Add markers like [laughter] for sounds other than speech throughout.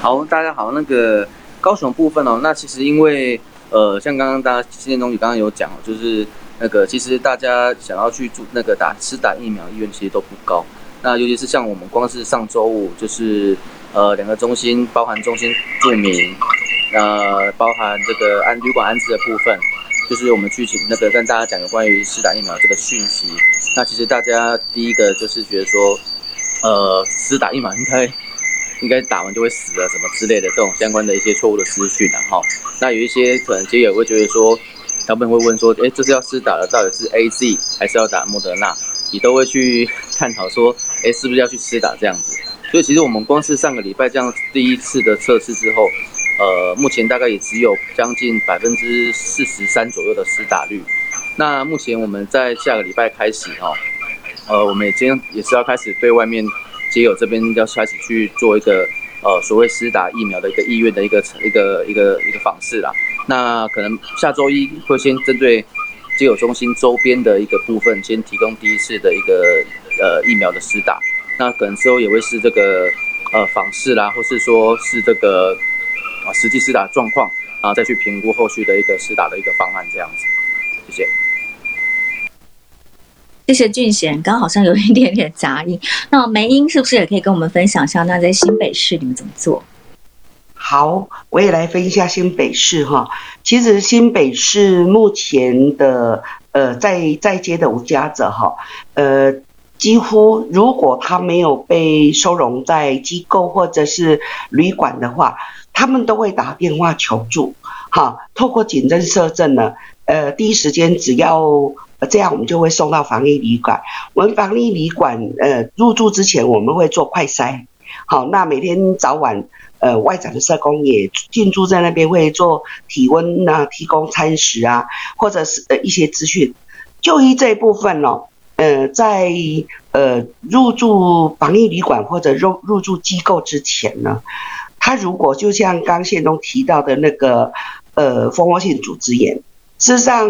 好，大家好，那个高雄部分哦，那其实因为呃，像刚刚大家今天东西刚刚有讲，就是那个其实大家想要去住那个打施打疫苗意愿其实都不高。那尤其是像我们光是上周五就是呃两个中心，包含中心住民，呃包含这个安旅馆安置的部分，就是我们去请那个跟大家讲有关于施打疫苗这个讯息。那其实大家第一个就是觉得说，呃施打疫苗应该。应该打完就会死了什么之类的这种相关的一些错误的资讯啊，哈。那有一些可能街友会觉得说，他们会问说，哎，这是要施打的到底是 A Z 还是要打莫德纳？你都会去 [laughs] 探讨说，哎，是不是要去施打这样子？所以其实我们光是上个礼拜这样第一次的测试之后，呃，目前大概也只有将近百分之四十三左右的施打率。那目前我们在下个礼拜开始哈，呃，我们已经也是要开始对外面。街友这边要开始去做一个呃所谓施打疫苗的一个意愿的一个一个一个一个访视啦。那可能下周一会先针对街友中心周边的一个部分，先提供第一次的一个呃疫苗的施打。那可能之后也会是这个呃访视啦，或是说是这个啊实际施打状况，然后再去评估后续的一个施打的一个方案这样子。谢谢俊贤，刚好像有一点点杂音。那梅英是不是也可以跟我们分享一下？那在新北市你们怎么做？好，我也来分一下新北市哈。其实新北市目前的呃在在接的无家者哈，呃几乎如果他没有被收容在机构或者是旅馆的话，他们都会打电话求助。哈，透过警侦摄政呢，呃第一时间只要。这样我们就会送到防疫旅馆。我们防疫旅馆，呃，入住之前我们会做快筛。好，那每天早晚，呃，外展的社工也进驻在那边，会做体温啊，提供餐食啊，或者是呃一些资讯。就医这一部分哦，呃，在呃入住防疫旅馆或者入入住机构之前呢，他如果就像刚宪东提到的那个，呃，蜂窝性组织炎。事实上，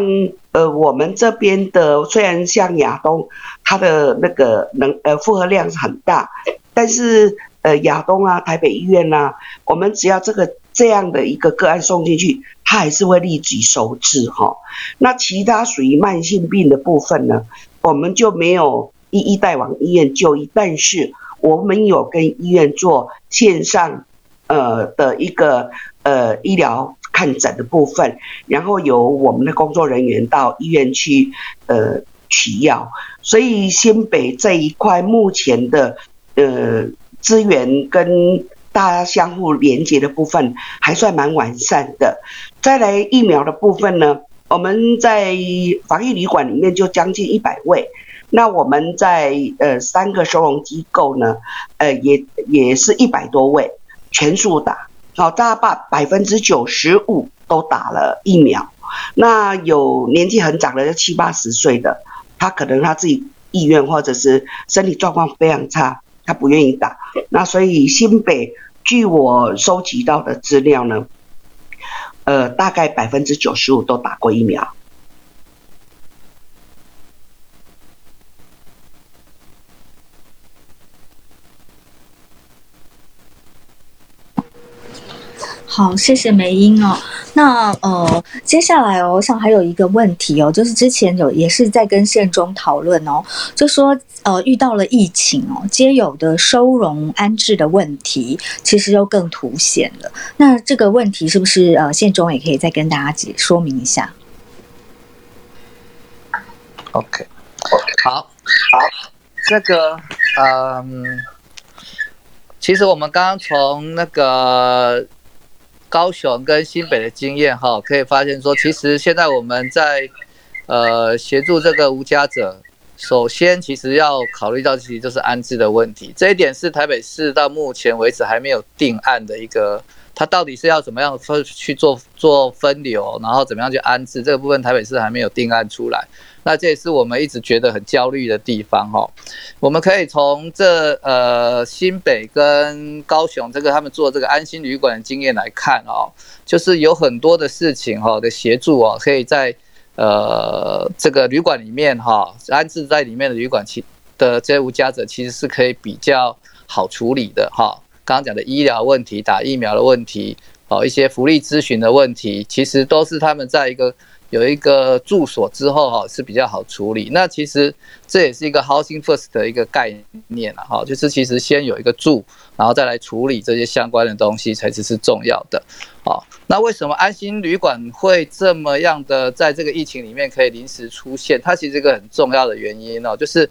呃，我们这边的虽然像亚东，它的那个能呃负荷量是很大，但是呃亚东啊、台北医院呐，我们只要这个这样的一个个案送进去，它还是会立即收治哈。那其他属于慢性病的部分呢，我们就没有一一带往医院就医，但是我们有跟医院做线上呃的一个呃医疗。看诊的部分，然后由我们的工作人员到医院去呃取药，所以新北这一块目前的呃资源跟大家相互连接的部分还算蛮完善的。再来疫苗的部分呢，我们在防疫旅馆里面就将近一百位，那我们在呃三个收容机构呢，呃也也是一百多位全数打。好，大把百分之九十五都打了疫苗。那有年纪很长的，七八十岁的，他可能他自己意愿或者是身体状况非常差，他不愿意打。那所以新北，据我收集到的资料呢，呃，大概百分之九十五都打过疫苗。好，谢谢梅英哦。那呃，接下来哦，我想还有一个问题哦，就是之前有也是在跟县中讨论哦，就说呃遇到了疫情哦，皆有的收容安置的问题，其实又更凸显了。那这个问题是不是呃县中也可以再跟大家解说明一下？OK，好，好，这个嗯，其实我们刚刚从那个。高雄跟新北的经验哈，可以发现说，其实现在我们在呃协助这个无家者，首先其实要考虑到其实就是安置的问题，这一点是台北市到目前为止还没有定案的一个，它到底是要怎么样分去做做分流，然后怎么样去安置这个部分，台北市还没有定案出来。那这也是我们一直觉得很焦虑的地方哈。我们可以从这呃新北跟高雄这个他们做这个安心旅馆的经验来看哦，就是有很多的事情哈的协助哦，可以在呃这个旅馆里面哈安置在里面的旅馆其的这些无家者其实是可以比较好处理的哈。刚刚讲的医疗问题、打疫苗的问题，哦，一些福利咨询的问题，其实都是他们在一个。有一个住所之后哈是比较好处理，那其实这也是一个 housing first 的一个概念了哈，就是其实先有一个住，然后再来处理这些相关的东西才是是重要的。好，那为什么安心旅馆会这么样的在这个疫情里面可以临时出现？它其实一个很重要的原因哦，就是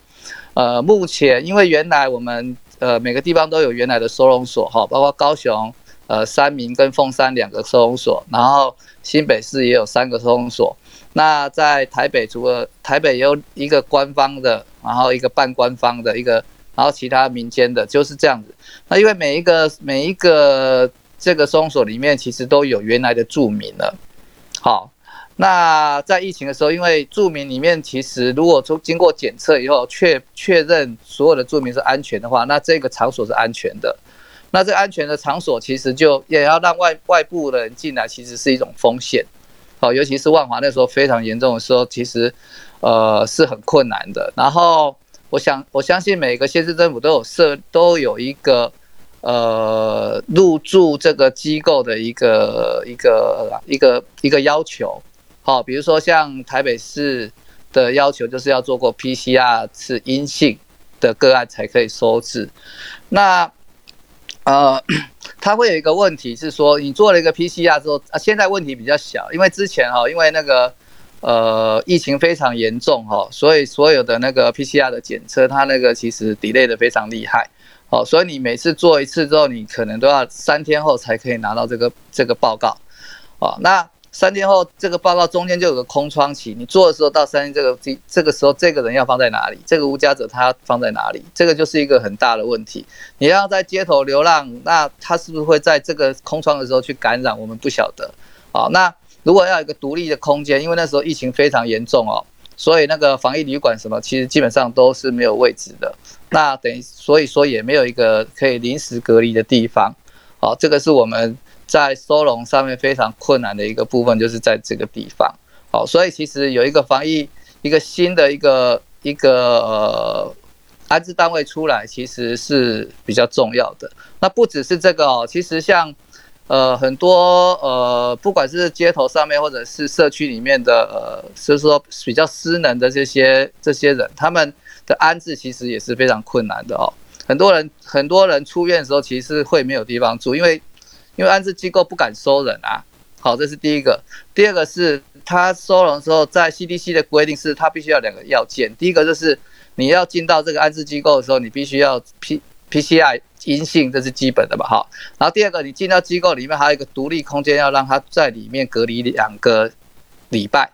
呃目前因为原来我们呃每个地方都有原来的收容所哈，包括高雄。呃，三明跟凤山两个收容所，然后新北市也有三个收容所。那在台北，除了台北有一个官方的，然后一个半官方的一个，然后其他民间的，就是这样子。那因为每一个每一个这个收容所里面，其实都有原来的住民了。好，那在疫情的时候，因为住民里面其实如果从经过检测以后确确认所有的住民是安全的话，那这个场所是安全的。那这安全的场所其实就也要让外外部的人进来，其实是一种风险，好，尤其是万华那时候非常严重的时候，其实呃是很困难的。然后我想我相信每个县市政府都有设都有一个呃入住这个机构的一个一个一个一个要求，好，比如说像台北市的要求就是要做过 PCR 是阴性的个案才可以收治，那。呃，他会有一个问题是说，你做了一个 PCR 之后，啊，现在问题比较小，因为之前哈，因为那个呃疫情非常严重哈，所以所有的那个 PCR 的检测，它那个其实 delay 的非常厉害，哦，所以你每次做一次之后，你可能都要三天后才可以拿到这个这个报告，哦，那。三天后，这个报告中间就有个空窗期。你做的时候到三天这个这这个时候，这个人要放在哪里？这个无家者他放在哪里？这个就是一个很大的问题。你要在街头流浪，那他是不是会在这个空窗的时候去感染？我们不晓得。好，那如果要有一个独立的空间，因为那时候疫情非常严重哦，所以那个防疫旅馆什么，其实基本上都是没有位置的。那等于所以说也没有一个可以临时隔离的地方。好，这个是我们。在收容上面非常困难的一个部分，就是在这个地方。好，所以其实有一个防疫一个新的一个一个呃安置单位出来，其实是比较重要的。那不只是这个哦，其实像呃很多呃不管是街头上面或者是社区里面的呃，就是说比较失能的这些这些人，他们的安置其实也是非常困难的哦。很多人很多人出院的时候，其实会没有地方住，因为因为安置机构不敢收人啊，好，这是第一个。第二个是他收容的时候，在 CDC 的规定是，他必须要两个要件。第一个就是你要进到这个安置机构的时候，你必须要 P P C I 阴性，这是基本的吧？好，然后第二个，你进到机构里面还有一个独立空间，要让他在里面隔离两个礼拜。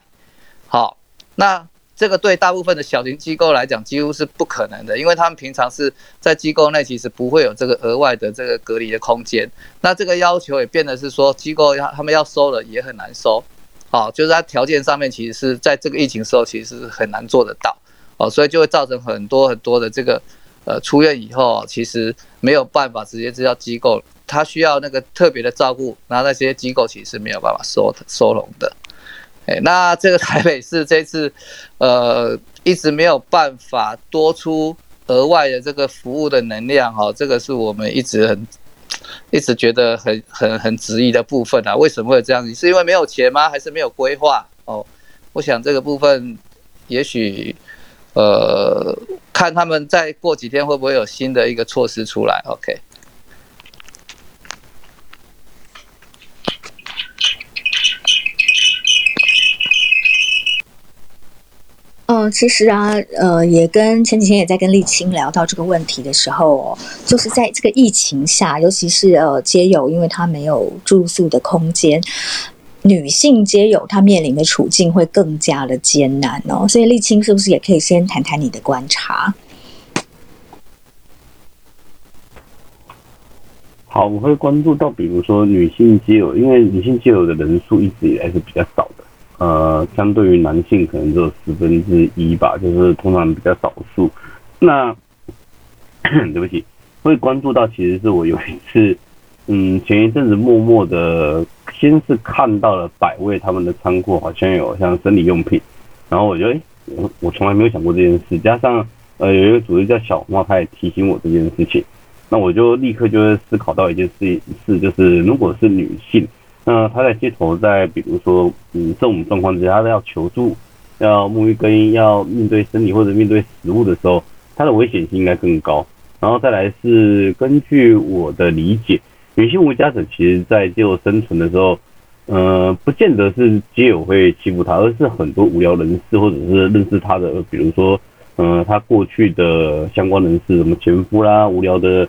好，那。这个对大部分的小型机构来讲几乎是不可能的，因为他们平常是在机构内，其实不会有这个额外的这个隔离的空间。那这个要求也变得是说，机构要他们要收了也很难收，哦，就是它条件上面其实是在这个疫情时候其实是很难做得到，哦，所以就会造成很多很多的这个呃出院以后，其实没有办法直接知道机构，他需要那个特别的照顾，然后那些机构其实没有办法收收容的。哎，那这个台北市这次，呃，一直没有办法多出额外的这个服务的能量哈，这个是我们一直很，一直觉得很很很质疑的部分啊。为什么会这样子？是因为没有钱吗？还是没有规划？哦，我想这个部分，也许，呃，看他们再过几天会不会有新的一个措施出来。OK。其实啊，呃，也跟前几天也在跟丽青聊到这个问题的时候，哦，就是在这个疫情下，尤其是呃，街友，因为他没有住宿的空间，女性街友她面临的处境会更加的艰难哦。所以丽青是不是也可以先谈谈你的观察？好，我会关注到，比如说女性街友，因为女性街友的人数一直以来是比较少。呃，相对于男性可能只有十分之一吧，就是通常比较少数。那 [clears throat] 对不起，会关注到，其实是我有一次，[laughs] 嗯，前一阵子默默的，先是看到了百味他们的仓库好像有像生理用品，然后我觉得，哎，我我从来没有想过这件事。加上呃，有一个组织叫小猫，他也提醒我这件事情。那我就立刻就会思考到一件事是，就是如果是女性，那他在街头，在比如说嗯这种状况之下，他要求助、要沐浴更衣、要面对生理或者面对食物的时候，他的危险性应该更高。然后再来是根据我的理解，女性无家者其实在街头生存的时候，呃，不见得是街友会欺负她，而是很多无聊人士或者是认识她的，比如说，呃，她过去的相关人士，什么前夫啦，无聊的、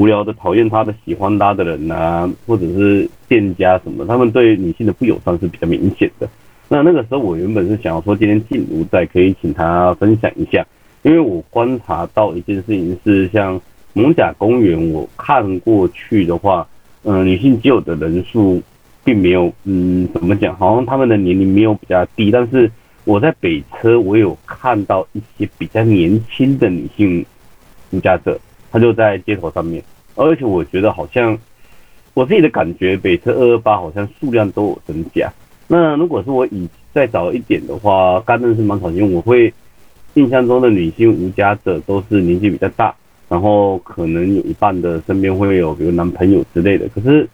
无聊的讨厌他的、喜欢他的人呐，或者是店家什么，他们对女性的不友善是比较明显的。那那个时候我原本是想要说，今天进如在可以请她分享一下。因为我观察到一件事情是，像蒙甲公园，我看过去的话，嗯，女性基友的人数并没有，嗯，怎么讲？好像他们的年龄没有比较低，但是我在北车，我有看到一些比较年轻的女性无家者，她就在街头上面，而且我觉得好像我自己的感觉，北车二二八好像数量都有增加。那如果是我以再早一点的话，刚认识芒草星，我会。印象中的女性无家者都是年纪比较大，然后可能有一半的身边会有比如男朋友之类的。可是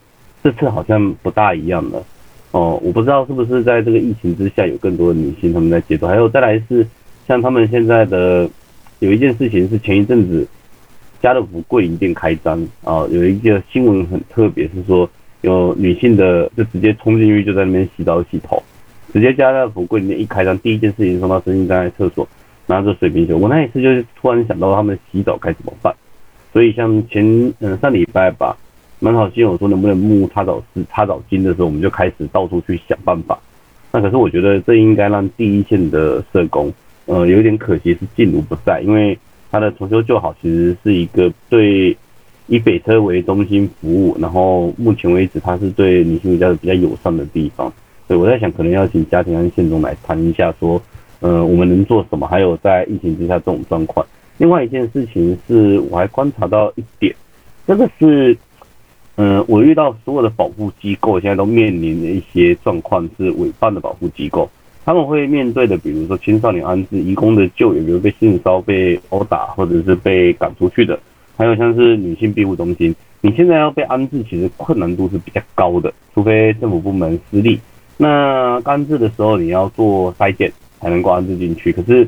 这次好像不大一样了哦，我不知道是不是在这个疫情之下有更多的女性他们在街头。还有再来是像他们现在的有一件事情是前一阵子家乐福柜林店开张啊，有一个新闻很特别，是说有女性的就直接冲进去就在那边洗澡洗头，直接家乐福柜林店一开张，第一件事情送到生意站在厕所。拿着水瓶球，我那一次就是突然想到他们洗澡该怎么办，所以像前嗯上礼拜吧，蛮好心我说能不能木擦澡是擦澡巾的时候，我们就开始到处去想办法。那可是我觉得这应该让第一线的社工，呃，有点可惜是静茹不在，因为他的重修就好其实是一个对以北车为中心服务，然后目前为止他是对女性比较比较友善的地方，所以我在想可能要请家庭和县中来谈一下说。呃，我们能做什么？还有在疫情之下这种状况。另外一件事情是，我还观察到一点，这个是，嗯，我遇到所有的保护机构现在都面临的一些状况是违犯的保护机构，他们会面对的，比如说青少年安置、移工的救援，比如被性骚被殴打或者是被赶出去的，还有像是女性庇护中心，你现在要被安置，其实困难度是比较高的，除非政府部门私立。那安置的时候，你要做筛检。才能够安置进去。可是，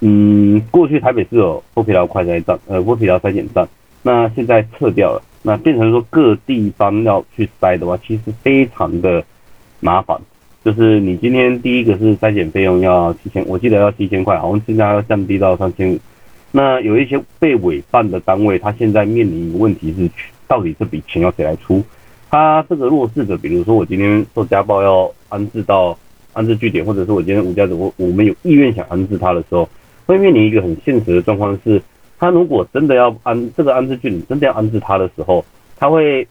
嗯，过去台北是有剥皮寮快筛站，呃，剥皮寮筛检站，那现在撤掉了，那变成说各地方要去筛的话，其实非常的麻烦。就是你今天第一个是筛检费用要七千，我记得要七千块，好像现在要降低到三千五。那有一些被委办的单位，他现在面临一个问题是，到底这笔钱要谁来出？他这个弱势的，比如说我今天受家暴要安置到。安置据点，或者是我今天无家子，我我们有意愿想安置他的时候，会面临一个很现实的状况是，他如果真的要安这个安置据点，真的要安置他的时候，他会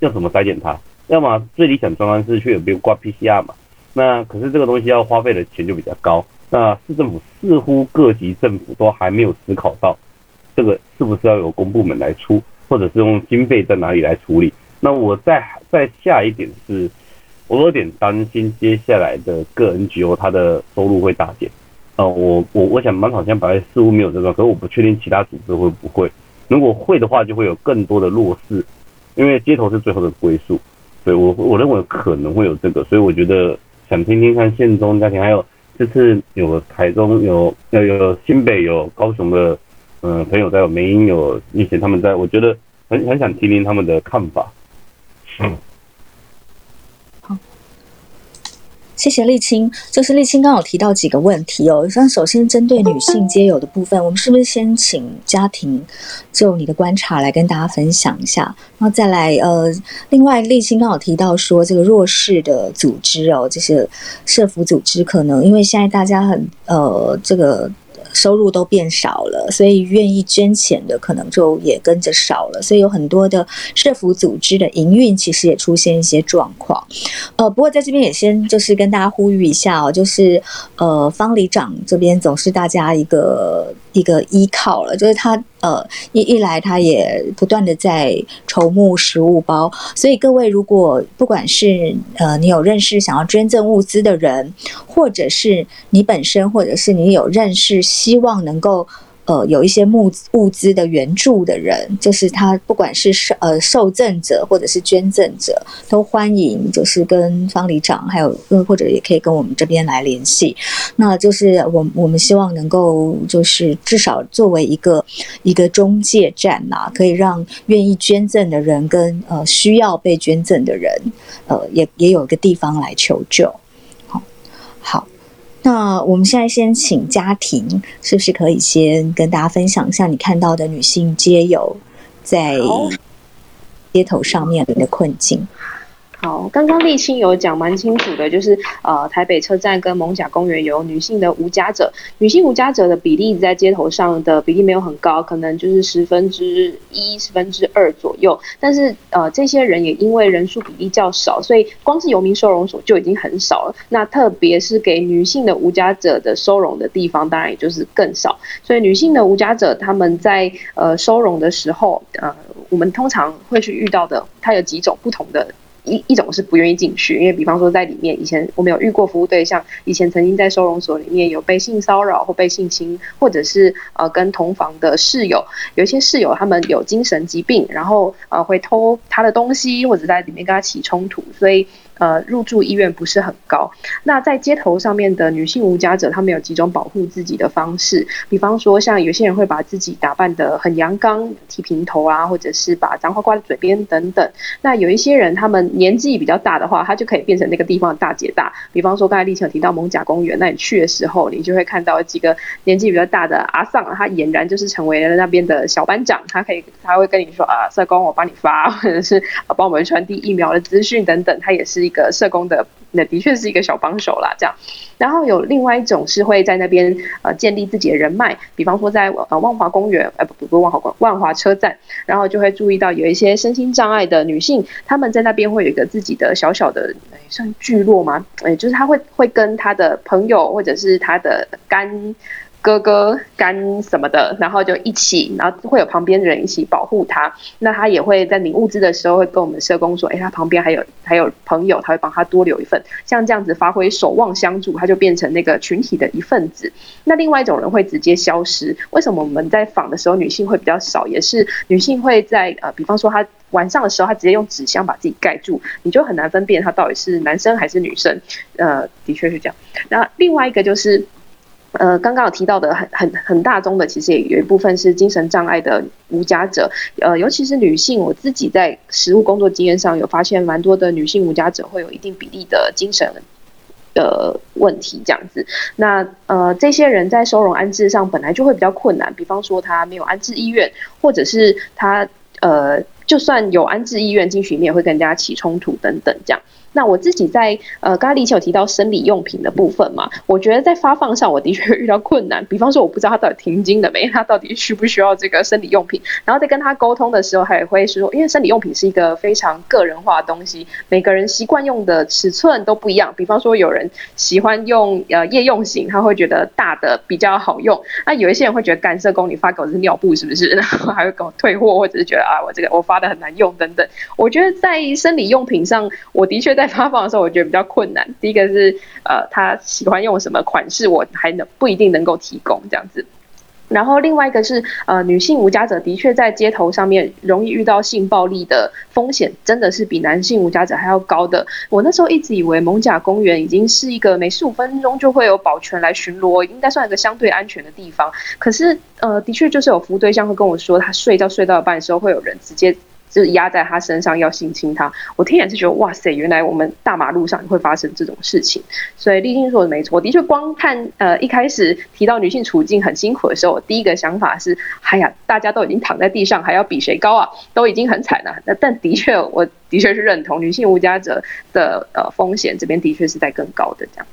要怎么筛检他？要么最理想状况是去有没有挂 PCR 嘛？那可是这个东西要花费的钱就比较高。那市政府似乎各级政府都还没有思考到这个是不是要由公部门来出，或者是用经费在哪里来处理？那我再再下一点是。我有点担心接下来的个 NGO 它的收入会大减。呃，我我我想蛮好像百似乎没有这个，可是我不确定其他组织会不会。如果会的话，就会有更多的弱势，因为街头是最后的归宿。所以我我认为可能会有这个，所以我觉得想听听看县中家庭，还有这次有台中有要有新北有高雄的嗯朋友在，有梅英有一些他们在，我觉得很很想听听他们的看法。嗯。谢谢沥青，就是沥青刚好提到几个问题哦。像首先针对女性皆有的部分，我们是不是先请家庭就你的观察来跟大家分享一下，然后再来呃，另外沥青刚好提到说这个弱势的组织哦，这些社服组织可能因为现在大家很呃这个。收入都变少了，所以愿意捐钱的可能就也跟着少了，所以有很多的社服组织的营运其实也出现一些状况。呃，不过在这边也先就是跟大家呼吁一下哦，就是呃方里长这边总是大家一个。一个依靠了，就是他呃一一来，他也不断的在筹募食物包，所以各位如果不管是呃你有认识想要捐赠物资的人，或者是你本身，或者是你有认识希望能够呃有一些物物资的援助的人，就是他不管是受呃受赠者或者是捐赠者，都欢迎就是跟方里长还有呃或者也可以跟我们这边来联系。那就是我我们希望能够就是至少作为一个一个中介站呐、可以让愿意捐赠的人跟呃需要被捐赠的人，呃也也有一个地方来求救。好，好。那我们现在先请家庭，是不是可以先跟大家分享一下你看到的女性街友在街头上面临的困境？好，刚刚立青有讲蛮清楚的，就是呃，台北车站跟蒙甲公园有女性的无家者，女性无家者的比例在街头上的比例没有很高，可能就是十分之一、十分之二左右。但是呃，这些人也因为人数比例较少，所以光是游民收容所就已经很少了。那特别是给女性的无家者的收容的地方，当然也就是更少。所以女性的无家者他们在呃收容的时候，呃，我们通常会去遇到的，它有几种不同的。一一种是不愿意进去，因为比方说在里面，以前我们有遇过服务对象，以前曾经在收容所里面有被性骚扰或被性侵，或者是呃跟同房的室友，有一些室友他们有精神疾病，然后呃会偷他的东西，或者在里面跟他起冲突，所以呃入住意愿不是很高。那在街头上面的女性无家者，她们有几种保护自己的方式，比方说像有些人会把自己打扮的很阳刚，剃平头啊，或者是把脏话挂在嘴边等等。那有一些人，他们年纪比较大的话，他就可以变成那个地方的大姐大。比方说，刚才立青有提到蒙甲公园，那你去的时候，你就会看到几个年纪比较大的阿丧，他俨然就是成为了那边的小班长。他可以，他会跟你说啊，社工我帮你发，或者是帮我们传递疫苗的资讯等等。他也是一个社工的，那的确是一个小帮手啦，这样。然后有另外一种是会在那边呃建立自己的人脉，比方说在呃万华公园，呃不不不万华万华车站，然后就会注意到有一些身心障碍的女性，她们在那边会有一个自己的小小的诶算聚落吗？诶，就是她会会跟她的朋友或者是她的干。哥哥干什么的，然后就一起，然后会有旁边的人一起保护他。那他也会在领物资的时候，会跟我们社工说：“哎，他旁边还有还有朋友，他会帮他多留一份。”像这样子发挥守望相助，他就变成那个群体的一份子。那另外一种人会直接消失。为什么我们在访的时候女性会比较少？也是女性会在呃，比方说她晚上的时候，她直接用纸箱把自己盖住，你就很难分辨她到底是男生还是女生。呃，的确是这样。那另外一个就是。呃，刚刚有提到的很很很大宗的，其实也有一部分是精神障碍的无家者，呃，尤其是女性，我自己在实务工作经验上有发现，蛮多的女性无家者会有一定比例的精神的问题，这样子。那呃，这些人在收容安置上本来就会比较困难，比方说他没有安置意愿，或者是他呃，就算有安置意愿进去里面，也会跟人家起冲突等等这样。那我自己在呃，刚刚立青有提到生理用品的部分嘛，我觉得在发放上我的确遇到困难。比方说，我不知道他到底停经了没，他到底需不需要这个生理用品。然后在跟他沟通的时候，他也会说，因为生理用品是一个非常个人化的东西，每个人习惯用的尺寸都不一样。比方说，有人喜欢用呃夜用型，他会觉得大的比较好用。那有一些人会觉得干涉宫你发给我是尿布是不是？[laughs] 然后还会搞退货，或者是觉得啊我这个我发的很难用等等。我觉得在生理用品上，我的确在发放的时候，我觉得比较困难。第一个是呃，他喜欢用什么款式，我还能不一定能够提供这样子。然后另外一个是呃，女性无家者的确在街头上面容易遇到性暴力的风险，真的是比男性无家者还要高的。我那时候一直以为蒙甲公园已经是一个每十五分钟就会有保全来巡逻，应该算一个相对安全的地方。可是呃，的确就是有服务对象会跟我说，他睡觉睡到一半的时候，会有人直接。就是压在他身上要性侵他，我听也是觉得哇塞，原来我们大马路上会发生这种事情。所以立青说的没错，的确光看呃一开始提到女性处境很辛苦的时候，我第一个想法是，哎呀，大家都已经躺在地上，还要比谁高啊，都已经很惨了。那但的确，我的确是认同女性无家者的呃风险这边的确是在更高的这样。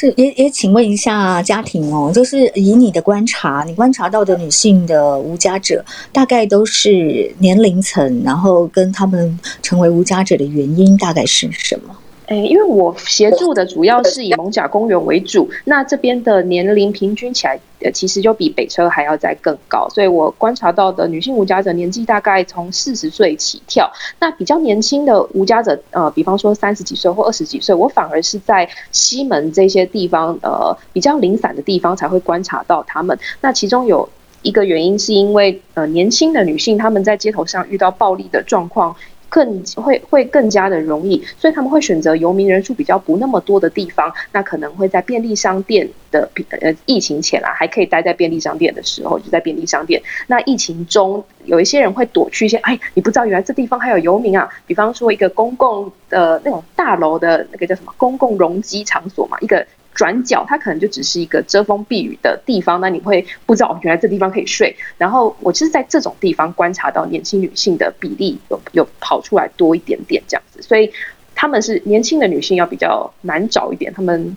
是也也请问一下家庭哦，就是以你的观察，你观察到的女性的无家者，大概都是年龄层，然后跟他们成为无家者的原因大概是什么？诶，因为我协助的主要是以蒙甲公园为主，那这边的年龄平均起来，呃，其实就比北车还要再更高，所以我观察到的女性无家者年纪大概从四十岁起跳，那比较年轻的无家者，呃，比方说三十几岁或二十几岁，我反而是在西门这些地方，呃，比较零散的地方才会观察到他们。那其中有一个原因是因为，呃，年轻的女性她们在街头上遇到暴力的状况。更会会更加的容易，所以他们会选择游民人数比较不那么多的地方。那可能会在便利商店的呃疫情前啊，还可以待在便利商店的时候，就在便利商店。那疫情中，有一些人会躲去一些，哎，你不知道原来这地方还有游民啊。比方说一个公共的那种大楼的那个叫什么公共容积场所嘛，一个。转角，它可能就只是一个遮风避雨的地方，那你会不知道原来这地方可以睡。然后我就是在这种地方观察到年轻女性的比例有有跑出来多一点点这样子，所以他们是年轻的女性要比较难找一点。他们，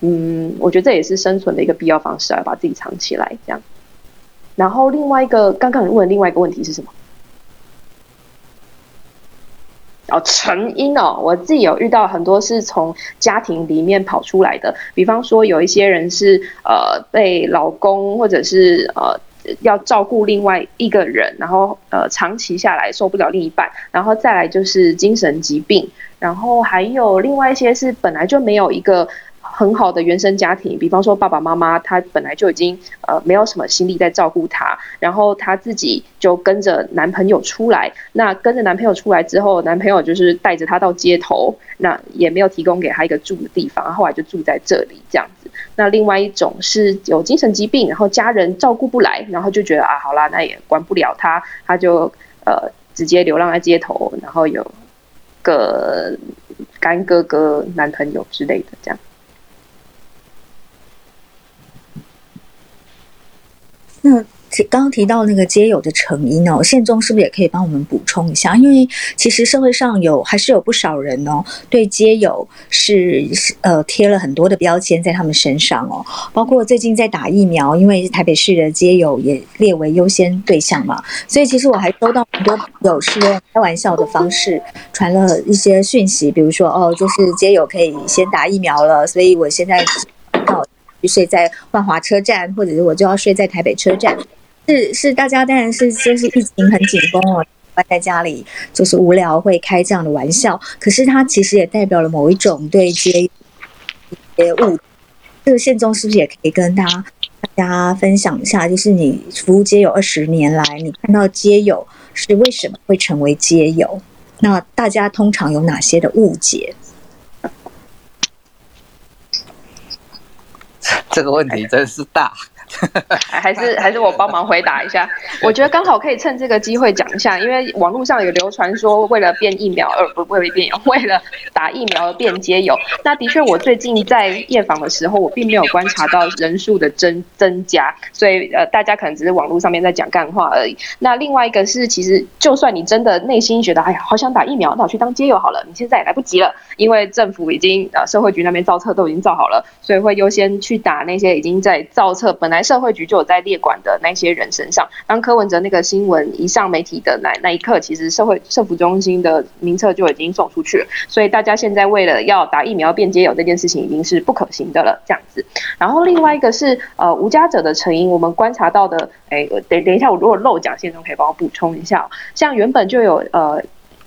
嗯，我觉得这也是生存的一个必要方式啊，把自己藏起来这样。然后另外一个刚刚你问的另外一个问题是什么？哦，成因哦，我自己有遇到很多是从家庭里面跑出来的，比方说有一些人是呃被老公或者是呃要照顾另外一个人，然后呃长期下来受不了另一半，然后再来就是精神疾病，然后还有另外一些是本来就没有一个。很好的原生家庭，比方说爸爸妈妈，他本来就已经呃没有什么心力在照顾他，然后他自己就跟着男朋友出来，那跟着男朋友出来之后，男朋友就是带着他到街头，那也没有提供给他一个住的地方，后来就住在这里这样子。那另外一种是有精神疾病，然后家人照顾不来，然后就觉得啊，好啦，那也管不了他，他就呃直接流浪在街头，然后有个干哥哥男朋友之类的这样。那刚刚提到那个街友的成因哦，宪中是不是也可以帮我们补充一下？因为其实社会上有还是有不少人哦，对街友是呃贴了很多的标签在他们身上哦，包括最近在打疫苗，因为台北市的街友也列为优先对象嘛，所以其实我还收到很多朋友是用开玩笑的方式传了一些讯息，比如说哦，就是街友可以先打疫苗了，所以我现在。睡在万华车站，或者是我就要睡在台北车站，是是，大家当然是就是疫情很紧绷哦，关在家里就是无聊会开这样的玩笑，可是它其实也代表了某一种对接接物。这个宪宗是不是也可以跟大家大家分享一下？就是你服务街友二十年来，你看到街友是为什么会成为街友？那大家通常有哪些的误解？这个问题真是大。[laughs] 还是还是我帮忙回答一下，[laughs] 我觉得刚好可以趁这个机会讲一下，因为网络上有流传说为了变疫苗而不为了变 [laughs] 为了打疫苗而变街友。那的确，我最近在夜访的时候，我并没有观察到人数的增增加，所以呃，大家可能只是网络上面在讲干话而已。那另外一个是，其实就算你真的内心觉得哎呀好想打疫苗，那我去当街友好了，你现在也来不及了，因为政府已经呃社会局那边造册都已经造好了，所以会优先去打那些已经在造册本来。社会局就有在列管的那些人身上。当柯文哲那个新闻一上媒体的那那一刻，其实社会社服中心的名册就已经送出去了。所以大家现在为了要打疫苗变接有这件事情，已经是不可行的了。这样子。然后另外一个是呃无家者的成因，我们观察到的，哎，等等一下，我如果漏讲，现中可以帮我补充一下。像原本就有呃。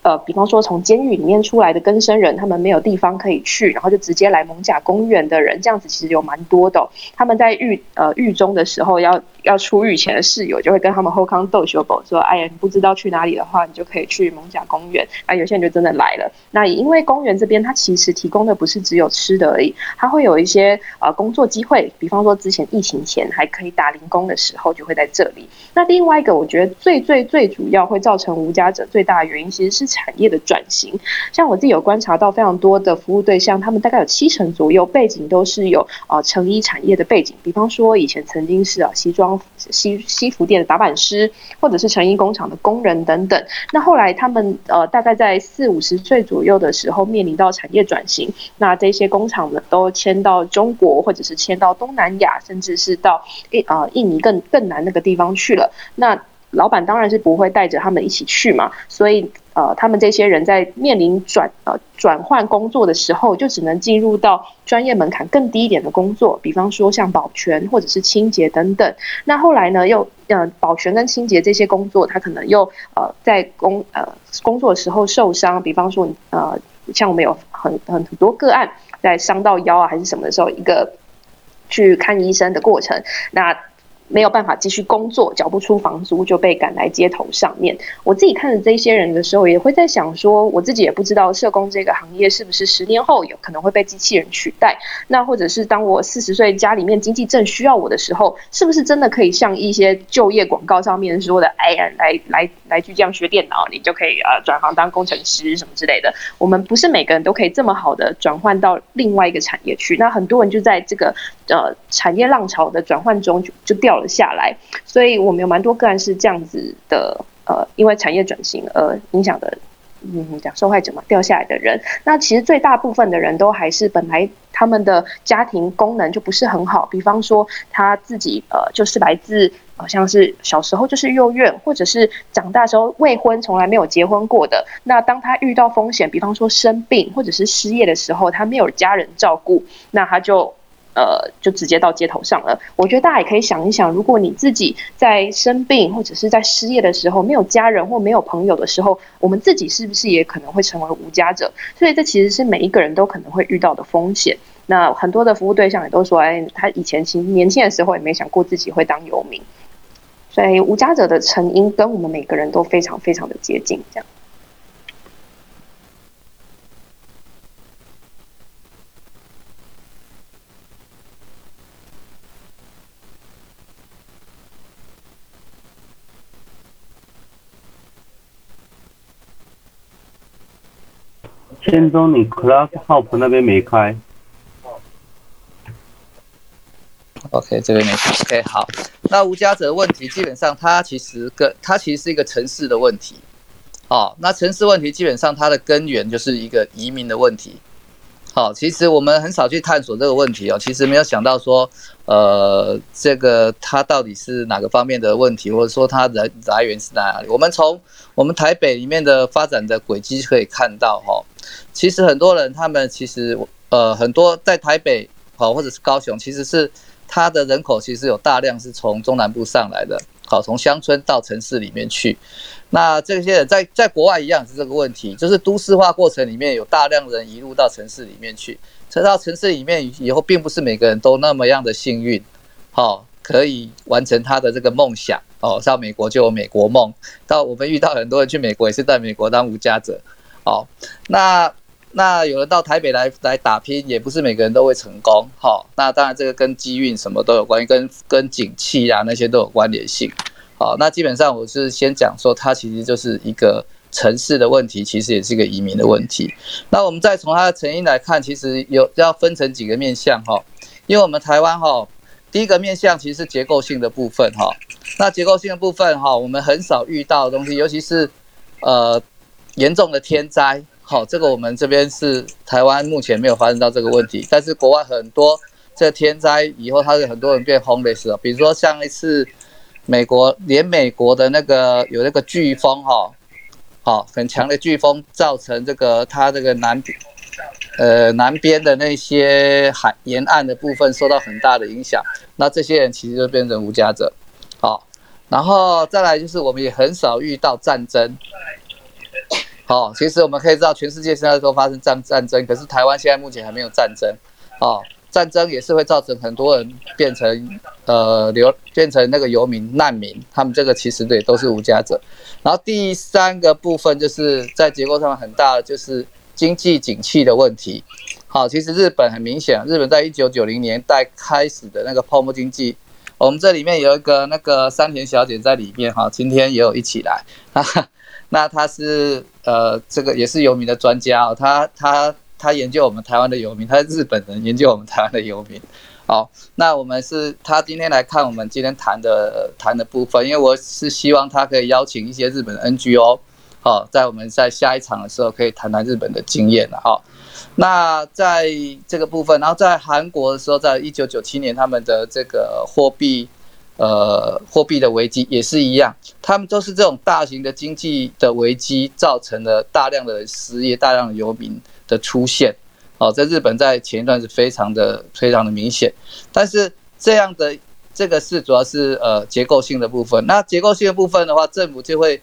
呃，比方说从监狱里面出来的更生人，他们没有地方可以去，然后就直接来蒙甲公园的人，这样子其实有蛮多的。他们在狱呃狱中的时候，要要出狱前的室友就会跟他们后康斗修宝说：“哎呀，你不知道去哪里的话，你就可以去蒙甲公园。”啊，有些人就真的来了。那因为公园这边它其实提供的不是只有吃的而已，它会有一些呃工作机会，比方说之前疫情前还可以打零工的时候，就会在这里。那另外一个我觉得最最最主要会造成无家者最大的原因，其实是。产业的转型，像我自己有观察到非常多的服务对象，他们大概有七成左右背景都是有呃成衣产业的背景，比方说以前曾经是啊西装西西服店的打板师，或者是成衣工厂的工人等等。那后来他们呃大概在四五十岁左右的时候面临到产业转型，那这些工厂呢都迁到中国，或者是迁到东南亚，甚至是到印啊印尼更更南那个地方去了。那老板当然是不会带着他们一起去嘛，所以呃，他们这些人在面临转呃转换工作的时候，就只能进入到专业门槛更低一点的工作，比方说像保全或者是清洁等等。那后来呢，又呃保全跟清洁这些工作，他可能又呃在工呃工作的时候受伤，比方说呃像我们有很很很多个案在伤到腰啊还是什么的时候，一个去看医生的过程，那。没有办法继续工作，缴不出房租就被赶来街头上面。我自己看着这些人的时候，也会在想说，我自己也不知道社工这个行业是不是十年后有可能会被机器人取代。那或者是当我四十岁家里面经济正需要我的时候，是不是真的可以像一些就业广告上面说的，哎呀，来来来去这样学电脑，你就可以呃转行当工程师什么之类的？我们不是每个人都可以这么好的转换到另外一个产业去。那很多人就在这个呃产业浪潮的转换中就就掉。了下来，所以我们有蛮多个案是这样子的，呃，因为产业转型而影响的，嗯，讲受害者嘛，掉下来的人。那其实最大部分的人都还是本来他们的家庭功能就不是很好，比方说他自己呃就是来自好像是小时候就是幼儿园，或者是长大时候未婚，从来没有结婚过的。那当他遇到风险，比方说生病或者是失业的时候，他没有家人照顾，那他就。呃，就直接到街头上了。我觉得大家也可以想一想，如果你自己在生病或者是在失业的时候，没有家人或没有朋友的时候，我们自己是不是也可能会成为无家者？所以这其实是每一个人都可能会遇到的风险。那很多的服务对象也都说，哎，他以前其实年轻的时候也没想过自己会当游民。所以无家者的成因跟我们每个人都非常非常的接近，这样。先中，你 Class Hop 那边没开。OK，这边没开。OK，好。那吴家者问题，基本上它其实跟它其实是一个城市的问题。哦，那城市问题基本上它的根源就是一个移民的问题。好，其实我们很少去探索这个问题哦。其实没有想到说，呃，这个它到底是哪个方面的问题，或者说它的来源是哪里？我们从我们台北里面的发展的轨迹可以看到，哈，其实很多人他们其实呃很多在台北好或者是高雄，其实是它的人口其实有大量是从中南部上来的。好，从乡村到城市里面去，那这些人在在国外一样是这个问题，就是都市化过程里面有大量人移入到城市里面去，车到城市里面以后，并不是每个人都那么样的幸运，好，可以完成他的这个梦想，哦，到美国就有美国梦，到我们遇到很多人去美国也是在美国当无家者，哦，那。那有人到台北来来打拼，也不是每个人都会成功，好，那当然这个跟机运什么都有关系，跟跟景气啊那些都有关联性，好，那基本上我是先讲说，它其实就是一个城市的问题，其实也是一个移民的问题。那我们再从它的成因来看，其实有要分成几个面向哈，因为我们台湾哈，第一个面向其实是结构性的部分哈，那结构性的部分哈，我们很少遇到的东西，尤其是呃严重的天灾。好，这个我们这边是台湾目前没有发生到这个问题，但是国外很多这天灾以后，它是很多人变 homeless 了。比如说像一次美国，连美国的那个有那个飓风哈，好很强的飓风，造成这个它这个南呃南边的那些海沿岸的部分受到很大的影响，那这些人其实就变成无家者。好，然后再来就是我们也很少遇到战争。好，其实我们可以知道，全世界现在都发生战战争，可是台湾现在目前还没有战争。哦，战争也是会造成很多人变成呃流变成那个游民难民，他们这个其实也都是无家者。然后第三个部分就是在结构上很大的就是经济景气的问题。好，其实日本很明显，日本在一九九零年代开始的那个泡沫经济，我们这里面有一个那个山田小姐在里面哈，今天也有一起来。[laughs] 那他是呃，这个也是游民的专家哦，他他他研究我们台湾的游民，他是日本人研究我们台湾的游民。好，那我们是他今天来看我们今天谈的谈的部分，因为我是希望他可以邀请一些日本的 NGO，好，在我们在下一场的时候可以谈谈日本的经验了哈。那在这个部分，然后在韩国的时候，在一九九七年他们的这个货币。呃货币的危机也是一样，他们都是这种大型的经济的危机造成了大量的失业、大量的游民的出现。哦，在日本在前一段是非常的非常的明显，但是这样的这个是主要是呃结构性的部分。那结构性的部分的话，政府就会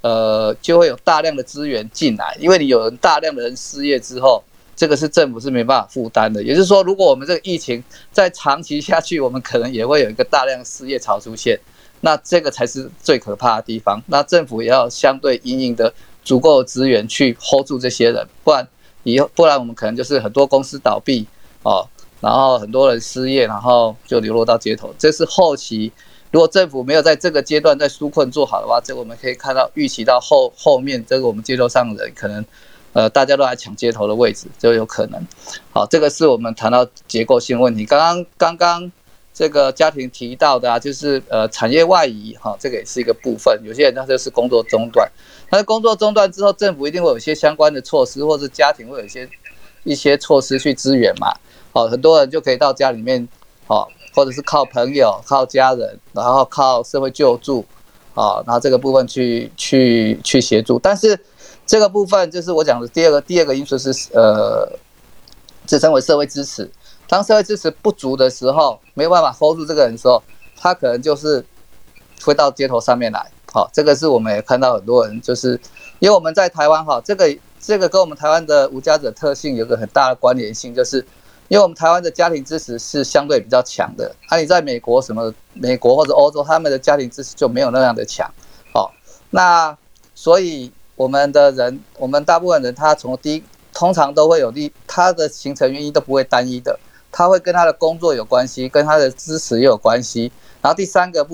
呃就会有大量的资源进来，因为你有人大量的人失业之后，这个是政府是没办法负担的。也就是说，如果我们这个疫情再长期下去，我们可能也会有一个大量失业潮出现。那这个才是最可怕的地方。那政府也要相对营营的足够资源去 hold 住这些人，不然。以后不然我们可能就是很多公司倒闭哦，然后很多人失业，然后就流落到街头。这是后期，如果政府没有在这个阶段在纾困做好的话，这我们可以看到预期到后后面这个我们街头上的人可能，呃，大家都来抢街头的位置就有可能。好，这个是我们谈到结构性问题。刚刚刚刚这个家庭提到的啊，就是呃产业外移哈，这个也是一个部分。有些人他就是工作中断。那工作中断之后，政府一定会有一些相关的措施，或是家庭会有一些一些措施去支援嘛。好，很多人就可以到家里面，好，或者是靠朋友、靠家人，然后靠社会救助，啊，然后这个部分去去去协助。但是这个部分就是我讲的第二个第二个因素是呃，自称为社会支持。当社会支持不足的时候，没有办法 hold 住这个人的时候，他可能就是会到街头上面来。好，这个是我们也看到很多人，就是因为我们在台湾哈，这个这个跟我们台湾的无家者特性有个很大的关联性，就是因为我们台湾的家庭支持是相对比较强的，那你在美国什么美国或者欧洲，他们的家庭支持就没有那样的强。好，那所以我们的人，我们大部分人他从第一通常都会有利他的形成原因都不会单一的，他会跟他的工作有关系，跟他的知识也有关系，然后第三个部。